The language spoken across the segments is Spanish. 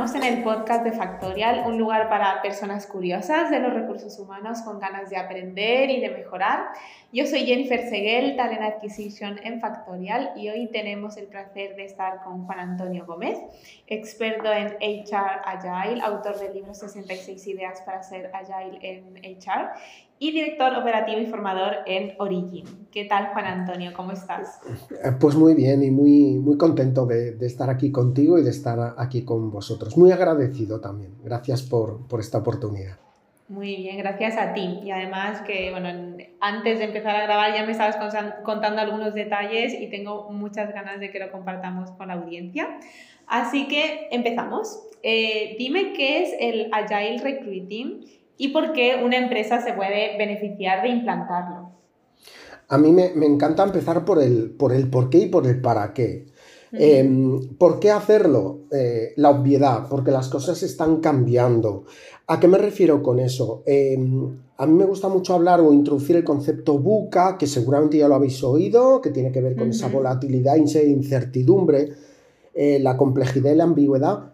en el podcast de Factorial, un lugar para personas curiosas de los recursos humanos con ganas de aprender y de mejorar. Yo soy Jennifer Seguel, Talent Acquisition en Factorial y hoy tenemos el placer de estar con Juan Antonio Gómez, experto en HR Agile, autor del libro 66 ideas para ser Agile en HR y director operativo y formador en Origin. ¿Qué tal, Juan Antonio? ¿Cómo estás? Eh, pues muy bien y muy, muy contento de, estar aquí contigo y de estar aquí con vosotros. Muy agradecido también. Gracias por, por esta oportunidad. Muy bien, gracias a ti. Y además que, bueno, antes de empezar a grabar ya me estabas contando algunos detalles y tengo muchas ganas de que lo compartamos con la audiencia. Así que empezamos. Eh, dime qué es el Agile Recruiting y por qué una empresa se puede beneficiar de implantarlo. A mí me, encanta empezar por el, por el por qué y por el para qué. Em, ¿Por qué hacerlo? Eh, la obviedad, porque las cosas están cambiando. ¿A qué me refiero con eso? Em, a mí me gusta mucho hablar o introducir el concepto buca, que seguramente ya lo habéis oído, que tiene que ver con esa volatilidad e incertidumbre, eh, la complejidad y la ambigüedad.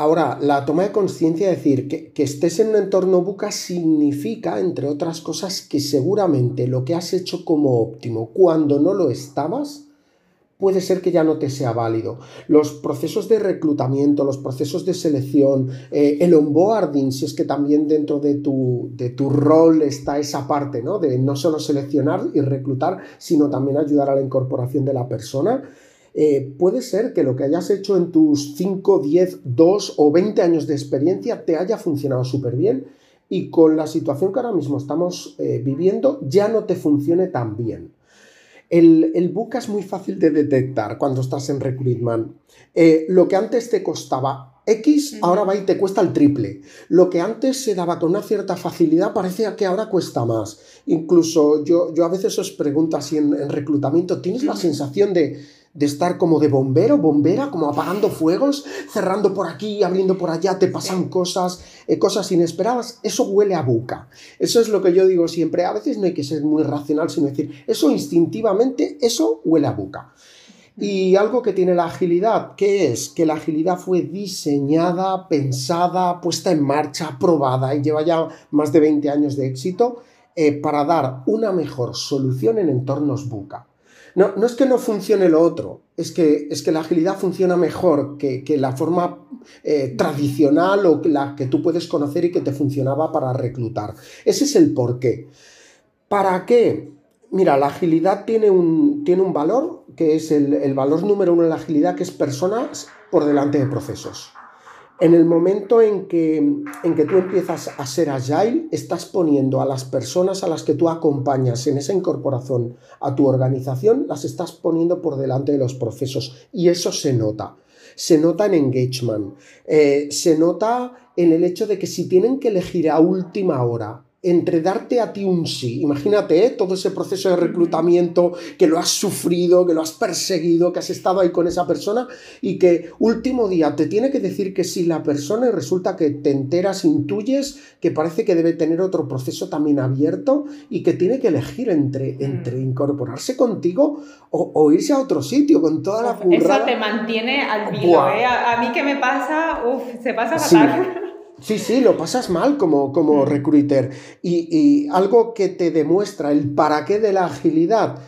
Ahora, la toma de conciencia, es decir, que, estés en un entorno buca significa, entre otras cosas, que seguramente lo que has hecho como óptimo cuando no lo estabas, puede ser que ya no te sea válido. Los procesos de reclutamiento, los procesos de selección, eh, el onboarding, si es que también dentro de tu, de tu rol está esa parte, ¿no? De no solo seleccionar y reclutar, sino también ayudar a la incorporación de la persona eh, puede ser que lo que hayas hecho en tus 5, 10, 2 o 20 años de experiencia te haya funcionado súper bien y con la situación que ahora mismo estamos eh, viviendo ya no te funcione tan bien. El, el buca es muy fácil de detectar cuando estás en recruitment. Eh, lo que antes te costaba X, ahora va y te cuesta el triple. Lo que antes se daba con una cierta facilidad parece que ahora cuesta más. Incluso yo, yo a veces os pregunto así en, en reclutamiento, ¿tienes la sensación de de estar como de bombero, bombera, como apagando fuegos, cerrando por aquí, abriendo por allá, te pasan cosas, eh, cosas inesperadas, eso huele a buca. Eso es lo que yo digo siempre, a veces no hay que ser muy racional, sino decir, eso instintivamente, eso huele a buca. Y algo que tiene la agilidad, ¿qué es? Que la agilidad fue diseñada, pensada, puesta en marcha, probada y lleva ya más de 20 años de éxito eh, para dar una mejor solución en entornos buca. No, no es que no funcione lo otro, es que, es que la agilidad funciona mejor que, la forma eh, tradicional o la que tú puedes conocer y que te funcionaba para reclutar. Ese es el porqué. ¿Para qué? Mira, la agilidad tiene un, tiene un valor, que es el, el valor número uno de la agilidad, que es personas por delante de procesos. En el momento en que, en que tú empiezas a ser agile, estás poniendo a las personas a las que tú acompañas en esa incorporación a tu organización, las estás poniendo por delante de los procesos. Y eso se nota. Se nota en engagement. Eh, se nota en el hecho de que si tienen que elegir a última hora entre darte a ti un sí, imagínate ¿eh? todo ese proceso de reclutamiento que lo has sufrido, que lo has perseguido, que has estado ahí con esa persona y que último día te tiene que decir que sí la persona y resulta que te enteras, intuyes que parece que debe tener otro proceso también abierto y que tiene que elegir entre, entre incorporarse contigo o, irse a otro sitio con toda la currada. Eso te mantiene al vivo, ¿eh? a, mí que me pasa, uff, se pasa fatal. Sí, sí, lo pasas mal como, como mm. recruiter. Y, algo que te demuestra el para qué de la agilidad,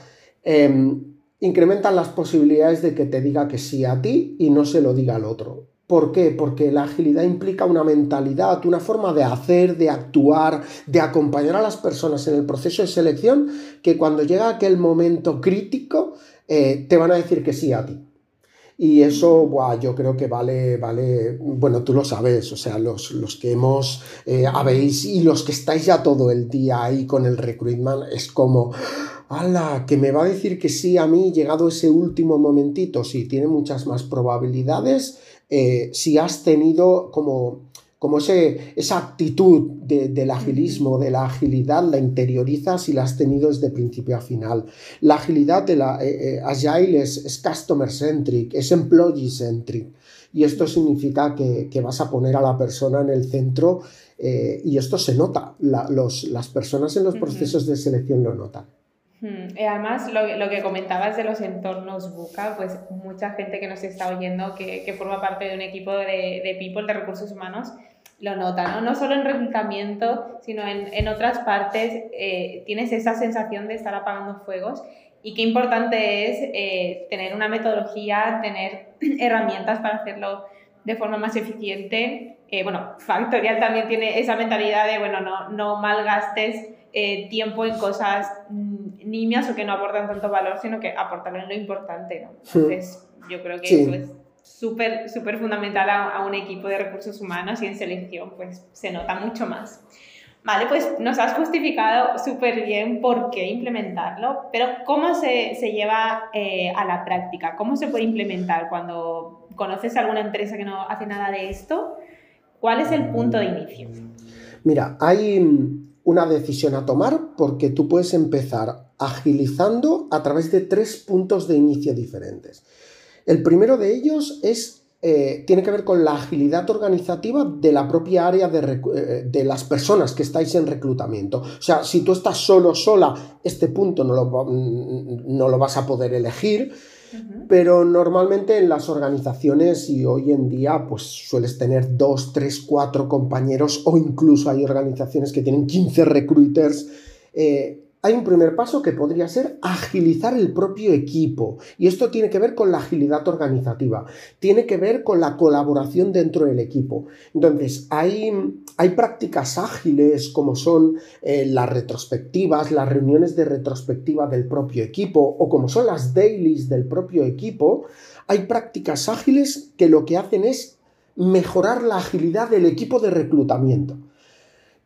em, incrementan las posibilidades de que te diga que sí a ti y no se lo diga al otro. ¿Por qué? Porque la agilidad implica una mentalidad, una forma de hacer, de actuar, de acompañar a las personas en el proceso de selección, que cuando llega aquel momento crítico, eh, te van a decir que sí a ti. Y eso, yo creo que vale, vale, bueno, tú lo sabes, o sea, los, los que hemos, eh, habéis y los que estáis ya todo el día ahí con el recruitment, es como, ¡hala! Que me va a decir que sí a mí, llegado ese último momentito, sí, tiene muchas más probabilidades eh, si has tenido como como ese, esa actitud del agilismo, de la agilidad, la interiorizas y la has tenido desde principio a final. La agilidad de la eh, eh, Agile es, customer centric, es employee centric. Y esto significa que, vas a poner a la persona en el centro eh, y esto se nota. las personas en los procesos de selección lo notan. Y además, lo, lo, que comentabas de los entornos buca, pues mucha gente que nos está oyendo, que, que forma parte de un equipo de, de people, de recursos humanos, lo nota, ¿no? No solo en reclutamiento, sino en, en otras partes eh, tienes esa sensación de estar apagando fuegos y qué importante es eh, tener una metodología, tener herramientas para hacerlo de forma más eficiente. Eh, bueno, Factorial también tiene esa mentalidad de, bueno, no, no malgastes eh, tiempo en cosas mm, nimias o que no aportan tanto valor, sino que aportan lo importante, ¿no? Entonces, yo creo que eso es súper, fundamental a, a, un equipo de recursos humanos y en selección, pues se nota mucho más. Vale, pues nos has justificado súper bien por qué implementarlo, pero ¿cómo se, se lleva eh, a la práctica? ¿Cómo se puede implementar cuando conoces alguna empresa que no hace nada de esto? ¿Cuál es el punto de inicio? Mira, hay una decisión a tomar porque tú puedes empezar agilizando a través de tres puntos de inicio diferentes. El primero de ellos es eh, tiene que ver con la agilidad organizativa de la propia área de, eh, de, las personas que estáis en reclutamiento. O sea, si tú estás solo, sola, este punto no lo, no lo vas a poder elegir, uh -huh. pero normalmente en las organizaciones y hoy en día pues sueles tener dos, tres, cuatro compañeros o incluso hay organizaciones que tienen 15 recruiters. Eh, hay un primer paso que podría ser agilizar el propio equipo. Y esto tiene que ver con la agilidad organizativa, tiene que ver con la colaboración dentro del equipo. Entonces, hay, hay prácticas ágiles como son eh, las retrospectivas, las reuniones de retrospectiva del propio equipo o como son las dailies del propio equipo. Hay prácticas ágiles que lo que hacen es mejorar la agilidad del equipo de reclutamiento.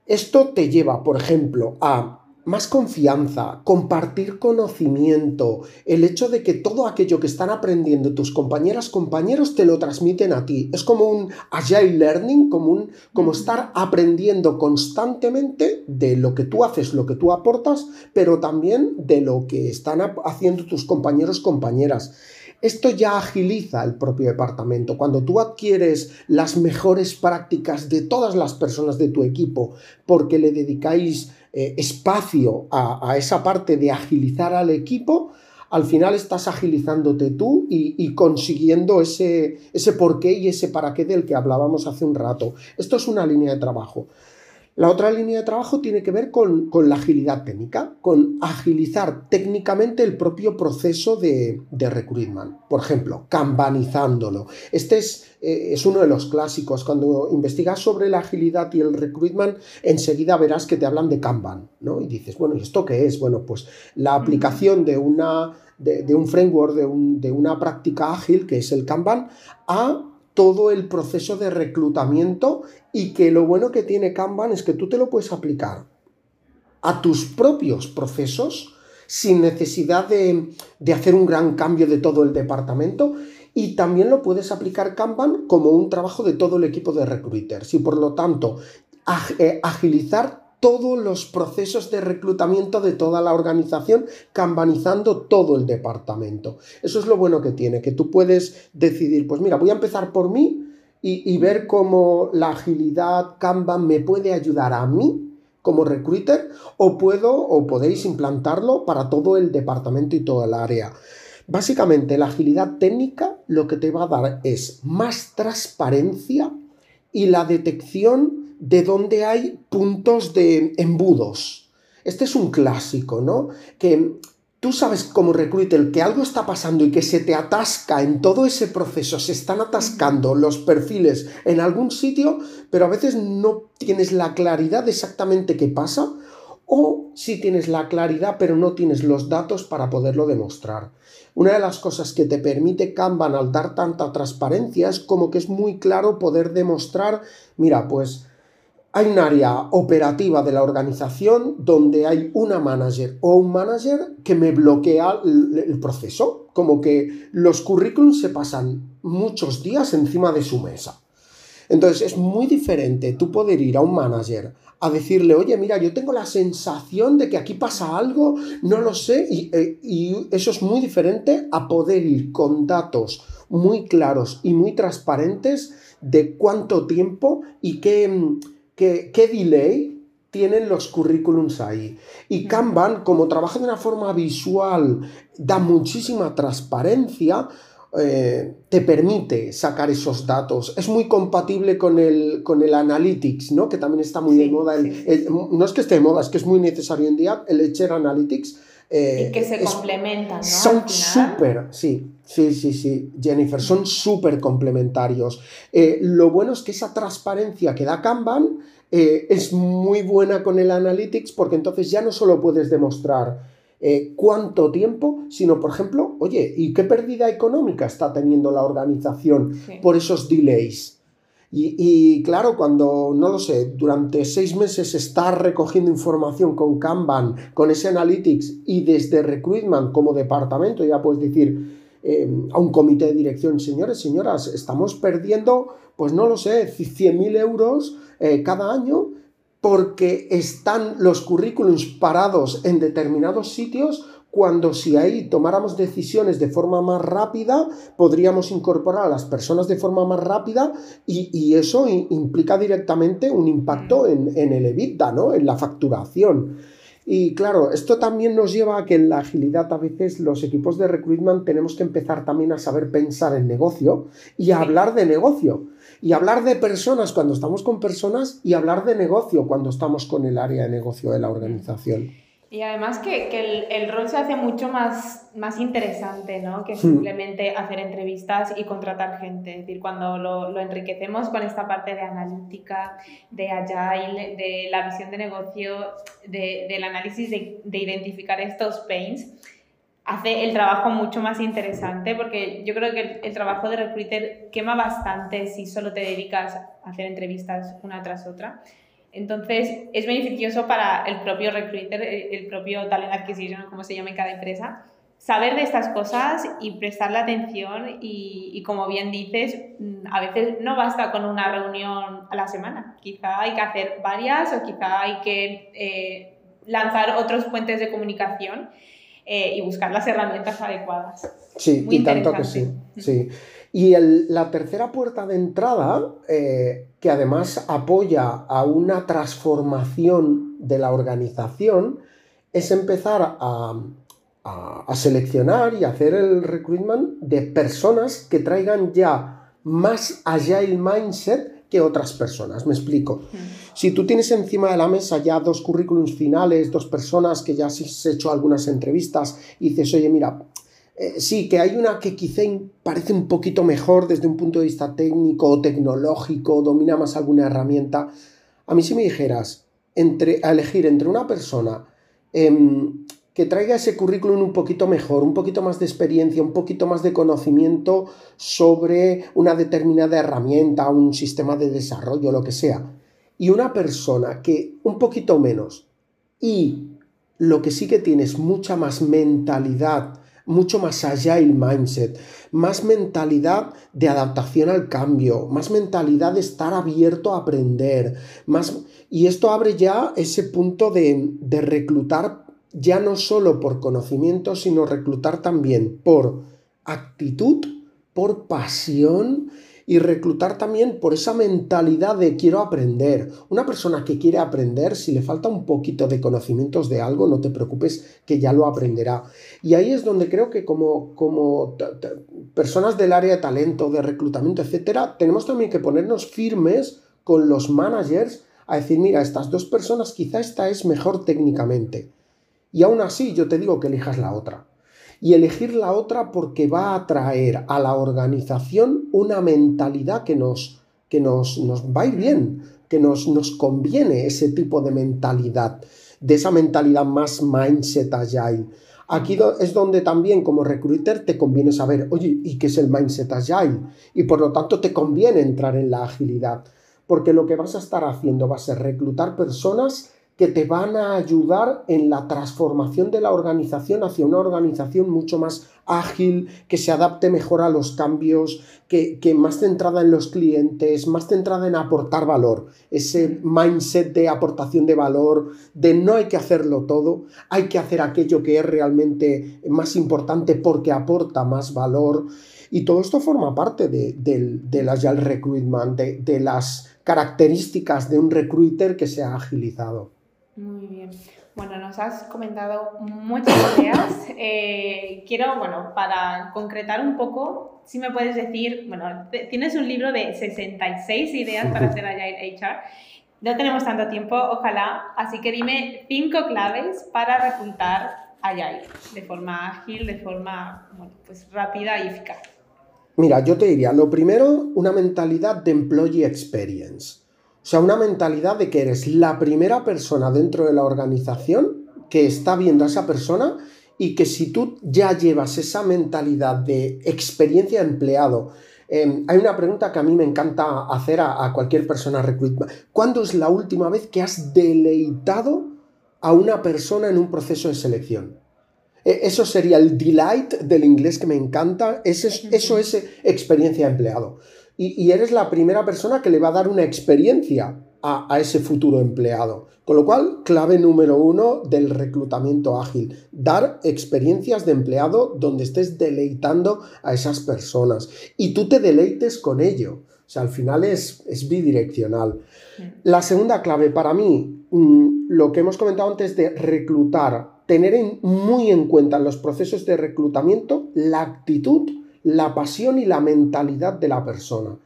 Esto te lleva, por ejemplo, a más confianza, compartir conocimiento, el hecho de que todo aquello que están aprendiendo tus compañeras, compañeros, te lo transmiten a ti. Es como un agile learning, como, un, como estar aprendiendo constantemente de lo que tú haces, lo que tú aportas, pero también de lo que están haciendo tus compañeros, compañeras. Esto ya agiliza el propio departamento. Cuando tú adquieres las mejores prácticas de todas las personas de tu equipo porque le dedicáis eh, espacio a, esa parte de agilizar al equipo, al final estás agilizándote tú y, consiguiendo ese, ese porqué y ese para qué del que hablábamos hace un rato. Esto es una línea de trabajo. La otra línea de trabajo tiene que ver con, con la agilidad técnica, con agilizar técnicamente el propio proceso de, de recruitment. Por ejemplo, kanbanizándolo. Este es, eh, es, uno de los clásicos. Cuando investigas sobre la agilidad y el recruitment, enseguida verás que te hablan de Kanban, ¿no? Y dices, bueno, ¿y esto qué es? Bueno, pues la aplicación de una de, de un framework, de, un, de una práctica ágil, que es el Kanban, a todo el proceso de reclutamiento y que lo bueno que tiene Kanban es que tú te lo puedes aplicar a tus propios procesos sin necesidad de, de, hacer un gran cambio de todo el departamento y también lo puedes aplicar Kanban como un trabajo de todo el equipo de recruiters y por lo tanto eh, agilizar todos los procesos de reclutamiento de toda la organización, cambanizando todo el departamento. Eso es lo bueno que tiene, que tú puedes decidir, pues mira, voy a empezar por mí y, ver cómo la agilidad Kanban me puede ayudar a mí como recruiter o puedo o podéis implantarlo para todo el departamento y toda el área. Básicamente, la agilidad técnica lo que te va a dar es más transparencia y la detección de dónde hay puntos de embudos. Este es un clásico, ¿no? Que tú sabes como recruiter que algo está pasando y que se te atasca en todo ese proceso, se están atascando los perfiles en algún sitio, pero a veces no tienes la claridad de exactamente qué pasa, o si tienes la claridad pero no tienes los datos para poderlo demostrar. Una de las cosas que te permite Kanban al dar tanta transparencia es como que es muy claro poder demostrar, mira, pues hay un área operativa de la organización donde hay una manager o un manager que me bloquea el, proceso, como que los currículums se pasan muchos días encima de su mesa. Entonces es muy diferente tú poder ir a un manager a decirle, oye, mira, yo tengo la sensación de que aquí pasa algo, no lo sé, y, eh, y, eso es muy diferente a poder ir con datos muy claros y muy transparentes de cuánto tiempo y qué qué, qué delay tienen los currículums ahí. Y Kanban, como trabaja de una forma visual, da muchísima transparencia, eh, te permite sacar esos datos. Es muy compatible con el, con el Analytics, ¿no? que también está muy de moda. no es que esté de moda, es que es muy necesario hoy en día el Ledger Analytics. Eh, y que se complementan, ¿no? Son súper, sí, sí, sí, sí, Jennifer, son súper complementarios. Eh, lo bueno es que esa transparencia que da Kanban es muy buena con el Analytics porque entonces ya no solo puedes demostrar eh, cuánto tiempo, sino, por ejemplo, oye, ¿y qué pérdida económica está teniendo la organización por esos delays? Y, claro, cuando, no lo sé, durante seis meses está recogiendo información con Kanban, con ese Analytics y desde Recruitment como departamento, ya puedes decir eh, a un comité de dirección, señores, señoras, estamos perdiendo, pues no lo sé, 100.000 euros eh, cada año porque están los currículums parados en determinados sitios cuando si ahí tomáramos decisiones de forma más rápida, podríamos incorporar a las personas de forma más rápida y, eso implica directamente un impacto mm. en, en, el EBITDA, ¿no? en la facturación. Y claro, esto también nos lleva a que en la agilidad a veces los equipos de recruitment tenemos que empezar también a saber pensar en negocio y a hablar de negocio y hablar de personas cuando estamos con personas y hablar de negocio cuando estamos con el área de negocio de la organización. Y además que, que el, rol se hace mucho más, más interesante, ¿no? Que hmm. simplemente hacer entrevistas y contratar gente. Es decir, cuando lo, lo, enriquecemos con esta parte de analítica, de agile, de la visión de negocio, de, del análisis de, de identificar estos pains, hace el trabajo mucho más interesante porque yo creo que el, trabajo de recruiter quema bastante si solo te dedicas a hacer entrevistas una tras otra. Entonces, es beneficioso para el propio recruiter, el, propio talent acquisition, como se llama en cada empresa, saber de estas cosas y prestarle atención y, y, como bien dices, mm, a veces no basta con una reunión a la semana, quizá hay que hacer varias o quizá hay que eh, lanzar otros puentes de comunicación eh, y buscar las herramientas adecuadas. Sí, y tanto que sí. sí. Y el, la tercera puerta de entrada, eh, que además apoya a una transformación de la organización, es empezar a, a, a seleccionar y hacer el recruitment de personas que traigan ya más agile mindset que otras personas. Me explico. Si tú tienes encima de la mesa ya dos currículums finales, dos personas que ya has hecho algunas entrevistas y dices, oye, mira, eh, sí, que hay una que quizá parece un poquito mejor desde un punto de vista técnico o tecnológico, domina más alguna herramienta. A mí si me dijeras entre, a elegir entre una persona em, que traiga ese currículum un poquito mejor, un poquito más de experiencia, un poquito más de conocimiento sobre una determinada herramienta, un sistema de desarrollo, lo que sea. Y una persona que un poquito menos y lo que sí que tiene es mucha más mentalidad, mucho más allá el mindset, más mentalidad de adaptación al cambio, más mentalidad de estar abierto a aprender, más... Y esto abre ya ese punto de, de reclutar ya no solo por conocimiento, sino reclutar también por actitud, por pasión y reclutar también por esa mentalidad de quiero aprender. Una persona que quiere aprender, si le falta un poquito de conocimientos de algo, no te preocupes que ya lo aprenderá. Y ahí es donde creo que como, como personas del área de talento, de reclutamiento, etcétera, tenemos también que ponernos firmes con los managers a decir, mira, estas dos personas quizá esta es mejor técnicamente y aún así yo te digo que elijas la otra. Y elegir la otra porque va a traer a la organización una mentalidad que nos, que nos, nos va a ir bien, que nos, nos conviene ese tipo de mentalidad, de esa mentalidad más mindset agile. Aquí es donde también como recruiter te conviene saber, oye, ¿y qué es el mindset agile? Y por lo tanto te conviene entrar en la agilidad, porque lo que vas a estar haciendo va a ser reclutar personas que te van a ayudar en la transformación de la organización hacia una organización mucho más ágil, que se adapte mejor a los cambios, que, más centrada en los clientes, más centrada en aportar valor. Ese mindset de aportación de valor, de no hay que hacerlo todo, hay que hacer aquello que es realmente más importante porque aporta más valor. Y todo esto forma parte de, del Agile Recruitment, de, de las características de un recruiter que se ha agilizado. Muy bien. Bueno, nos has comentado muchas ideas. Eh, quiero, bueno, para concretar un poco, si me puedes decir, bueno, tienes un libro de 66 ideas para hacer Agile HR. No tenemos tanto tiempo, ojalá, así que dime cinco claves para reclutar Agile de forma ágil, de forma bueno, pues rápida y eficaz. Mira, yo te diría, lo primero, una mentalidad de employee experience. O sea, una mentalidad de que eres la primera persona dentro de la organización que está viendo a esa persona y que si tú ya llevas esa mentalidad de experiencia de empleado, em, hay una pregunta que a mí me encanta hacer a, cualquier persona recruitment. ¿Cuándo es la última vez que has deleitado a una persona en un proceso de selección? E, eso sería el delight del inglés que me encanta. Eso es, eso es experiencia de empleado y, eres la primera persona que le va a dar una experiencia a, ese futuro empleado. Con lo cual, clave número uno del reclutamiento ágil, dar experiencias de empleado donde estés deleitando a esas personas y tú te deleites con ello. O sea, al final es, es bidireccional. La segunda clave para mí, mm, lo que hemos comentado antes de reclutar, tener muy en cuenta en los procesos de reclutamiento la actitud la pasión y la mentalidad de la persona.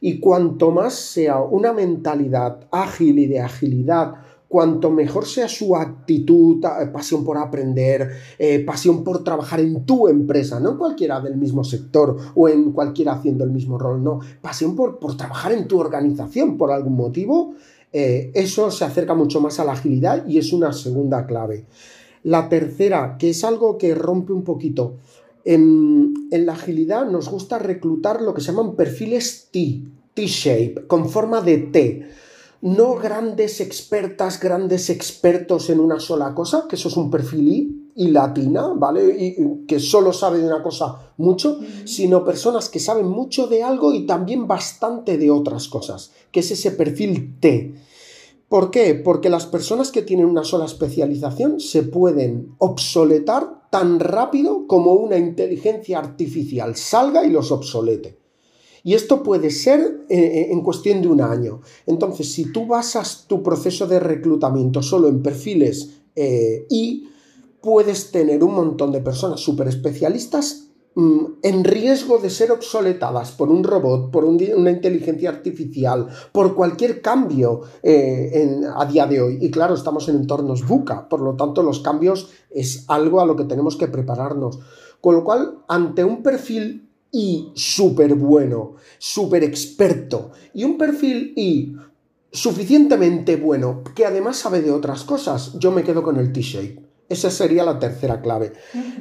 Y cuanto más sea una mentalidad ágil y de agilidad, cuanto mejor sea su actitud, eh, pasión por aprender, eh, pasión por trabajar en tu empresa, no en cualquiera del mismo sector o en cualquiera haciendo el mismo rol, no, pasión por, por trabajar en tu organización por algún motivo, eh, eso se acerca mucho más a la agilidad y es una segunda clave. La tercera, que es algo que rompe un poquito, en, la agilidad nos gusta reclutar lo que se llaman perfiles T, T-shape, con forma de T. No grandes expertas, grandes expertos en una sola cosa, que eso es un perfil I y latina, ¿vale? Y, que solo sabe de una cosa mucho, sino personas que saben mucho de algo y también bastante de otras cosas, que es ese perfil T. ¿Por qué? Porque las personas que tienen una sola especialización se pueden obsoletar tan rápido como una inteligencia artificial salga y los obsolete. Y esto puede ser eh, eh, en cuestión de un año. Entonces, si tú basas tu proceso de reclutamiento solo en perfiles eh, y puedes tener un montón de personas súper especialistas en riesgo de ser obsoletadas por un robot, por una inteligencia artificial, por cualquier cambio eh, a día de hoy. Y claro, estamos en entornos buca, por lo tanto los cambios es algo a lo que tenemos que prepararnos. Con lo cual, ante un perfil I súper bueno, súper experto, y un perfil I suficientemente bueno, que además sabe de otras cosas, yo me quedo con el T-Shape. Esa sería la tercera clave.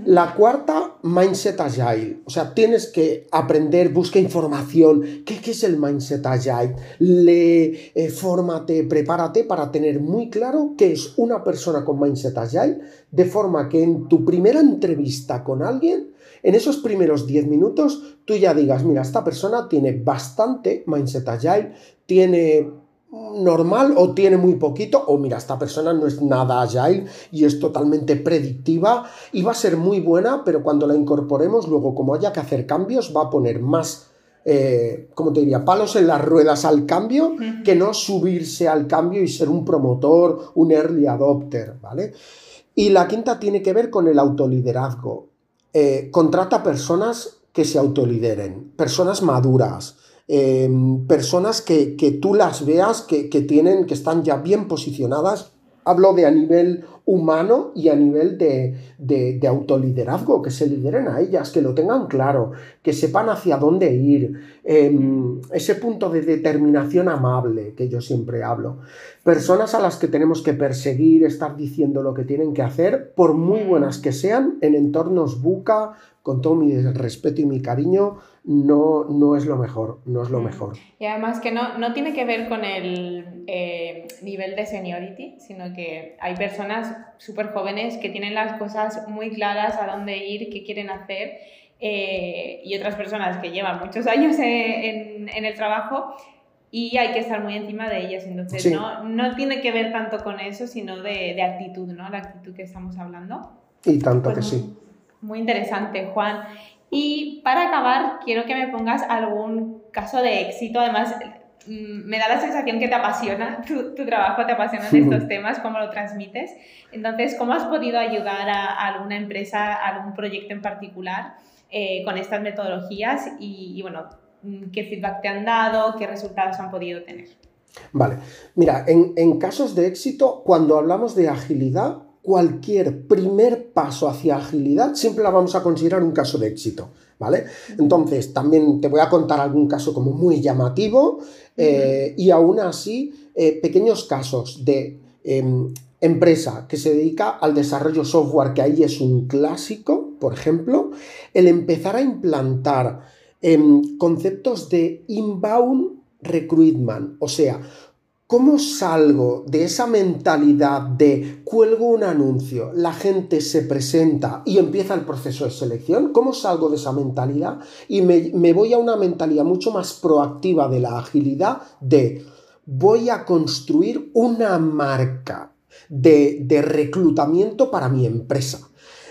La cuarta, mindset agile. O sea, tienes que aprender, busca información. ¿Qué, es el mindset agile? Le, eh, fórmate, prepárate para tener muy claro qué es una persona con mindset agile, de forma que en tu primera entrevista con alguien, en esos primeros 10 minutos, tú ya digas, mira, esta persona tiene bastante mindset agile, tiene normal o tiene muy poquito o mira, esta persona no es nada agile y es totalmente predictiva y va a ser muy buena, pero cuando la incorporemos luego como haya que hacer cambios va a poner más, eh, como te diría, palos en las ruedas al cambio que no subirse al cambio y ser un promotor, un early adopter, ¿vale? Y la quinta tiene que ver con el autoliderazgo. Eh, contrata personas que se autolideren, personas maduras, Em, personas que, tú las veas que, que, tienen, que están ya bien posicionadas. Hablo de a nivel humano y a nivel de, de, autoliderazgo, que se lideren a ellas, que lo tengan claro, que sepan hacia dónde ir, em, ese punto de determinación amable que yo siempre hablo. Personas a las que tenemos que perseguir, estar diciendo lo que tienen que hacer, por muy buenas que sean, en entornos buca, con todo mi respeto y mi cariño, no, no es lo mejor, no es lo mm. mejor. Y además que no, no tiene que ver con el eh, nivel de seniority, sino que hay personas súper jóvenes que tienen las cosas muy claras a dónde ir, qué quieren hacer, eh, y otras personas que llevan muchos años en, en, el trabajo y hay que estar muy encima de ellas. Entonces, no, no tiene que ver tanto con eso, sino de, de actitud, ¿no? La actitud que estamos hablando. Y tanto que pues sí. Muy interesante, Juan. Y para acabar, quiero que me pongas algún caso de éxito. Además, me da la sensación que te apasiona tu, tu trabajo, te apasionan estos temas, cómo lo transmites. Entonces, ¿cómo has podido ayudar a, alguna empresa, a algún proyecto en particular eh, con estas metodologías? Y, y, bueno, mm, ¿qué feedback te han dado? ¿Qué resultados han podido tener? Vale, mira, en, en casos de éxito, cuando hablamos de agilidad, cualquier primer paso hacia agilidad siempre la vamos a considerar un caso de éxito, ¿vale? Entonces, también te voy a contar algún caso como muy llamativo eh, y aún así, eh, pequeños casos de em, empresa que se dedica al desarrollo software, que ahí es un clásico, por ejemplo, el empezar a implantar em, conceptos de inbound recruitment, o sea, ¿Cómo salgo de esa mentalidad de cuelgo un anuncio, la gente se presenta y empieza el proceso de selección? ¿Cómo salgo de esa mentalidad y me, voy a una mentalidad mucho más proactiva de la agilidad de voy a construir una marca de, reclutamiento para mi empresa?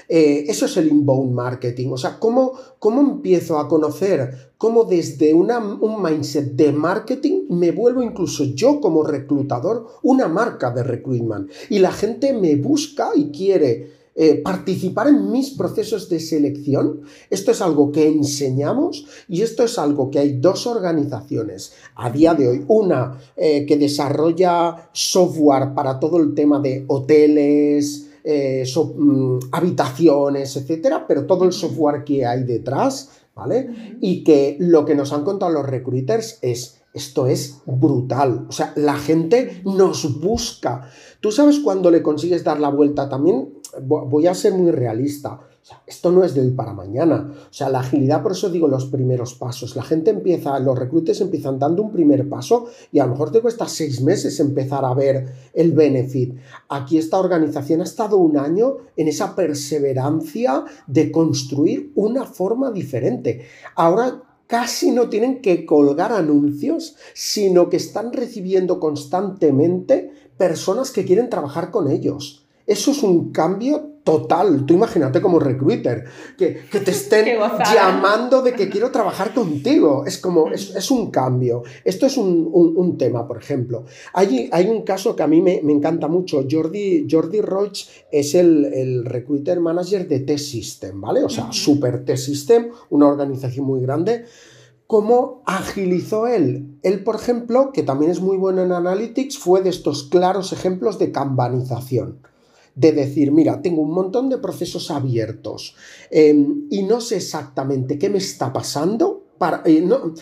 Eh, eso es el inbound marketing. O sea, ¿cómo, cómo empiezo a conocer cómo desde un mindset de marketing me vuelvo incluso yo como reclutador una marca de recruitment? Y la gente me busca y quiere eh, participar en mis procesos de selección. Esto es algo que enseñamos y esto es algo que hay dos organizaciones a día de hoy. Una eh, que desarrolla software para todo el tema de hoteles, eh, mm, habitaciones, etcétera, pero todo el software que hay detrás, ¿vale? Y que lo que nos han contado los recruiters es esto es brutal. O sea, la gente nos busca. Tú sabes cuando le consigues dar la vuelta también, voy a ser muy realista esto no es de hoy para mañana. O sea, la agilidad, por eso digo los primeros pasos. La gente empieza, los reclutes empiezan dando un primer paso y a lo mejor te cuesta seis meses empezar a ver el benefit. Aquí esta organización ha estado un año en esa perseverancia de construir una forma diferente. Ahora casi no tienen que colgar anuncios, sino que están recibiendo constantemente personas que quieren trabajar con ellos. Eso es un cambio total. Tú imagínate como recruiter, que, te estén llamando de que quiero trabajar contigo. Es como, es, un cambio. Esto es un, tema, por ejemplo. Hay, hay, un caso que a mí me, encanta mucho. Jordi, Jordi Roach es el, recruiter manager de T-System, ¿vale? O sea, Super T-System, una organización muy grande. ¿Cómo agilizó él? Él, por ejemplo, que también es muy bueno en Analytics, fue de estos claros ejemplos de kanbanización de decir, mira, tengo un montón de procesos abiertos em, y no sé exactamente qué me está pasando. Para, eh, no,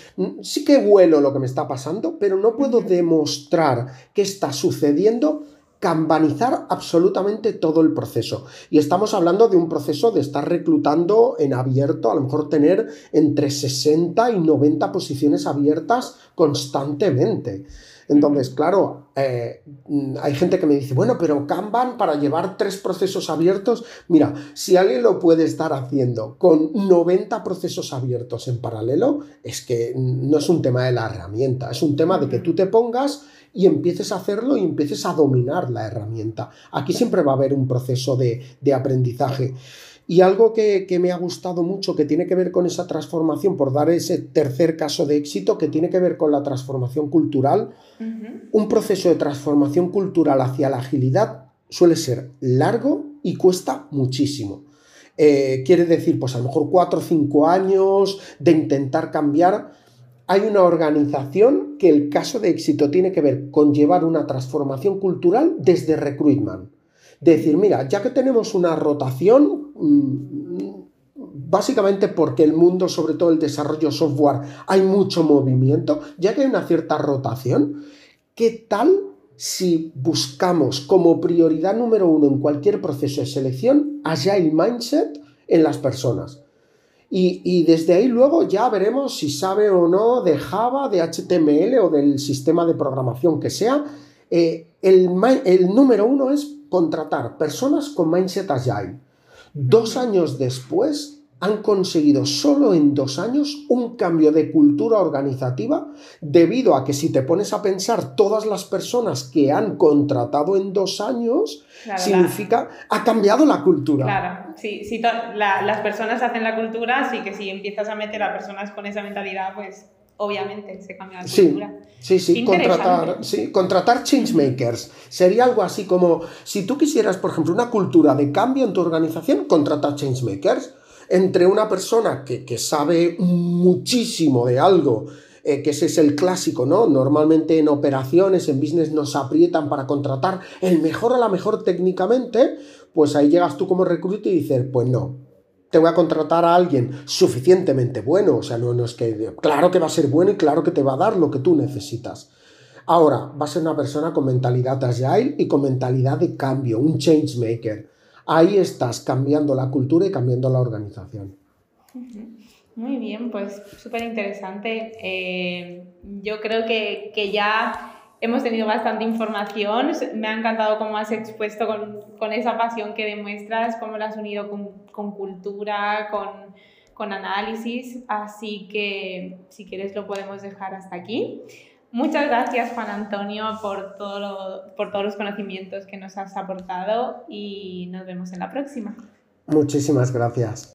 sí que huelo lo que me está pasando, pero no puedo demostrar qué está sucediendo cambanizar absolutamente todo el proceso. Y estamos hablando de un proceso de estar reclutando en abierto, a lo mejor tener entre 60 y 90 posiciones abiertas constantemente. Entonces, claro, eh, hay gente que me dice, bueno, pero Kanban para llevar tres procesos abiertos, mira, si alguien lo puede estar haciendo con 90 procesos abiertos en paralelo, es que no es un tema de la herramienta, es un tema de que tú te pongas y empieces a hacerlo y empieces a dominar la herramienta. Aquí siempre va a haber un proceso de, de aprendizaje. Y algo que, me ha gustado mucho, que tiene que ver con esa transformación, por dar ese tercer caso de éxito, que tiene que ver con la transformación cultural, un proceso de transformación cultural hacia la agilidad suele ser largo y cuesta muchísimo. Eh, quiere decir, pues a lo mejor cuatro o cinco años de intentar cambiar. Hay una organización que el caso de éxito tiene que ver con llevar una transformación cultural desde recruitment decir, mira, ya que tenemos una rotación, mm, básicamente porque el mundo, sobre todo el desarrollo software, hay mucho movimiento, ya que hay una cierta rotación, ¿qué tal si buscamos como prioridad número uno en cualquier proceso de selección el Mindset en las personas? Y, desde ahí luego ya veremos si sabe o no de Java, de HTML o del sistema de programación que sea. Eh, el, el número uno es contratar personas con mindset agile. Dos años después han conseguido solo en dos años un cambio de cultura organizativa debido a que si te pones a pensar todas las personas que han contratado en dos años, significa, ha cambiado la cultura. Claro, sí, si las personas hacen la cultura, así que si empiezas a meter a personas con esa mentalidad, pues obviamente se cambia la cultura. Sí, sí, contratar, sí, contratar changemakers. Sería algo así como, si tú quisieras, por ejemplo, una cultura de cambio en tu organización, contratar changemakers. Entre una persona que, que sabe muchísimo de algo eh, que ese es el clásico, ¿no? Normalmente en operaciones, en business nos aprietan para contratar el mejor a la mejor técnicamente, pues ahí llegas tú como recruiter y dices, pues no, te voy a contratar a alguien suficientemente bueno, o sea, no, es que, claro que va a ser bueno y claro que te va a dar lo que tú necesitas. Ahora, va a ser una persona con mentalidad agile y con mentalidad de cambio, un change maker. Ahí estás cambiando la cultura y cambiando la organización. Muy bien, pues súper interesante. Eh, yo creo que, que, ya hemos tenido bastante información. Me ha encantado cómo has expuesto con, con esa pasión que demuestras, cómo lo has unido con, con cultura, con, con análisis. Así que si quieres lo podemos dejar hasta aquí. Muchas gracias Juan Antonio por, todo por todos los conocimientos que nos has aportado y nos vemos en la próxima. Muchísimas gracias.